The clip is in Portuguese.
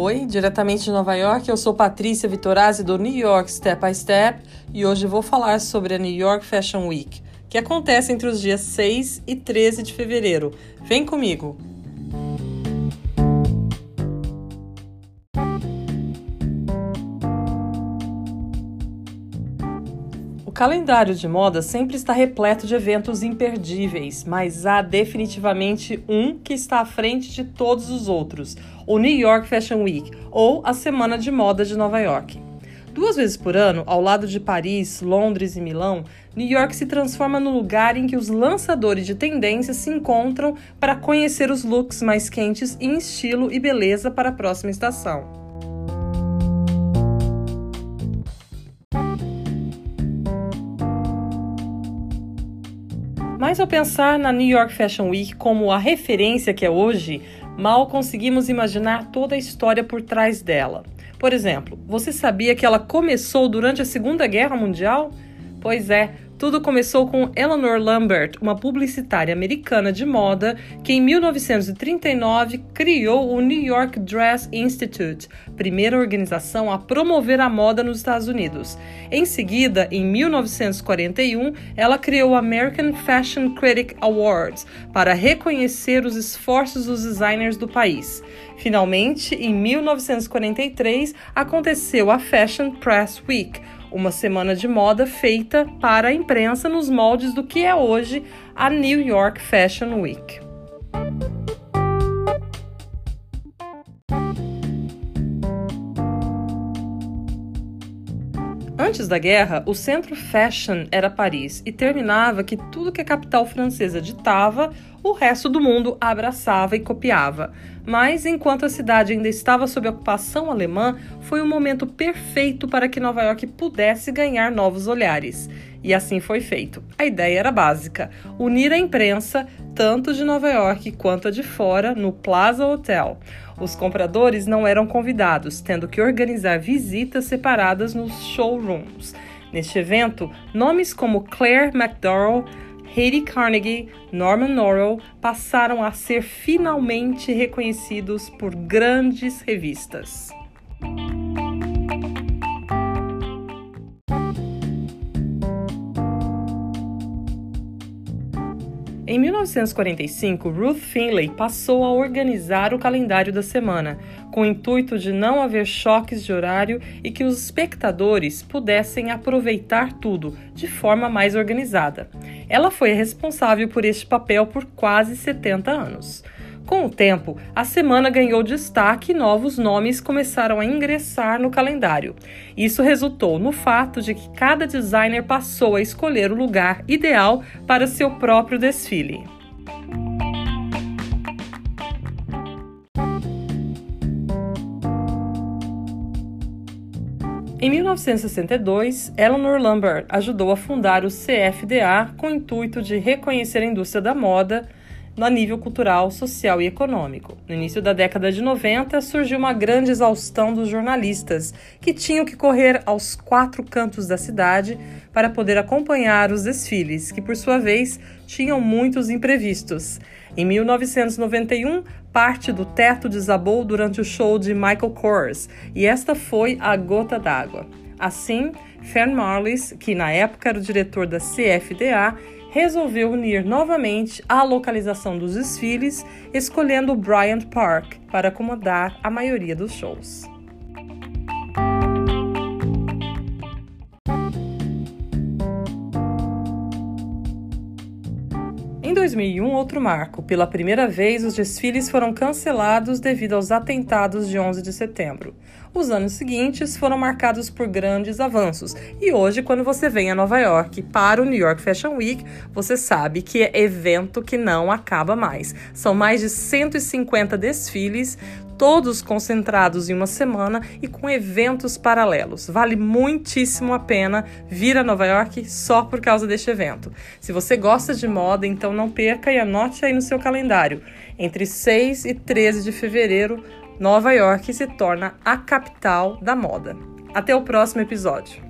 Oi, diretamente de Nova York, eu sou Patrícia Vitorazzi do New York Step by Step e hoje vou falar sobre a New York Fashion Week, que acontece entre os dias 6 e 13 de fevereiro. Vem comigo! Calendário de moda sempre está repleto de eventos imperdíveis, mas há definitivamente um que está à frente de todos os outros: o New York Fashion Week, ou a Semana de Moda de Nova York. Duas vezes por ano, ao lado de Paris, Londres e Milão, New York se transforma no lugar em que os lançadores de tendências se encontram para conhecer os looks mais quentes em estilo e beleza para a próxima estação. Mas ao pensar na New York Fashion Week como a referência que é hoje, mal conseguimos imaginar toda a história por trás dela. Por exemplo, você sabia que ela começou durante a Segunda Guerra Mundial? Pois é, tudo começou com Eleanor Lambert, uma publicitária americana de moda que em 1939 criou o New York Dress Institute, primeira organização a promover a moda nos Estados Unidos. Em seguida, em 1941, ela criou o American Fashion Critic Awards para reconhecer os esforços dos designers do país. Finalmente, em 1943, aconteceu a Fashion Press Week uma semana de moda feita para a imprensa nos moldes do que é hoje a New York Fashion Week. Antes da guerra, o centro fashion era Paris e terminava que tudo que a capital francesa ditava, o resto do mundo abraçava e copiava. Mas enquanto a cidade ainda estava sob ocupação alemã, foi o momento perfeito para que Nova York pudesse ganhar novos olhares. E assim foi feito. A ideia era básica: unir a imprensa, tanto de Nova York quanto a de fora, no Plaza Hotel. Os compradores não eram convidados, tendo que organizar visitas separadas nos showrooms. Neste evento, nomes como Claire McDowell, Hayley Carnegie, Norman Norrell passaram a ser finalmente reconhecidos por grandes revistas. Em 1945, Ruth Finley passou a organizar o calendário da semana, com o intuito de não haver choques de horário e que os espectadores pudessem aproveitar tudo de forma mais organizada. Ela foi responsável por este papel por quase 70 anos. Com o tempo, a semana ganhou destaque e novos nomes começaram a ingressar no calendário. Isso resultou no fato de que cada designer passou a escolher o lugar ideal para seu próprio desfile. Em 1962, Eleanor Lambert ajudou a fundar o CFDA com o intuito de reconhecer a indústria da moda no nível cultural, social e econômico. No início da década de 90, surgiu uma grande exaustão dos jornalistas, que tinham que correr aos quatro cantos da cidade para poder acompanhar os desfiles, que por sua vez tinham muitos imprevistos. Em 1991, parte do teto desabou durante o show de Michael Kors, e esta foi a gota d'água. Assim, Fern Marlis, que na época era o diretor da CFDA, resolveu unir novamente a localização dos desfiles, escolhendo o Bryant Park para acomodar a maioria dos shows. Em 2001, outro marco. Pela primeira vez, os desfiles foram cancelados devido aos atentados de 11 de setembro. Os anos seguintes foram marcados por grandes avanços. E hoje, quando você vem a Nova York para o New York Fashion Week, você sabe que é evento que não acaba mais. São mais de 150 desfiles, todos concentrados em uma semana e com eventos paralelos. Vale muitíssimo a pena vir a Nova York só por causa deste evento. Se você gosta de moda, então não perca e anote aí no seu calendário. Entre 6 e 13 de fevereiro, Nova York se torna a capital da moda. Até o próximo episódio.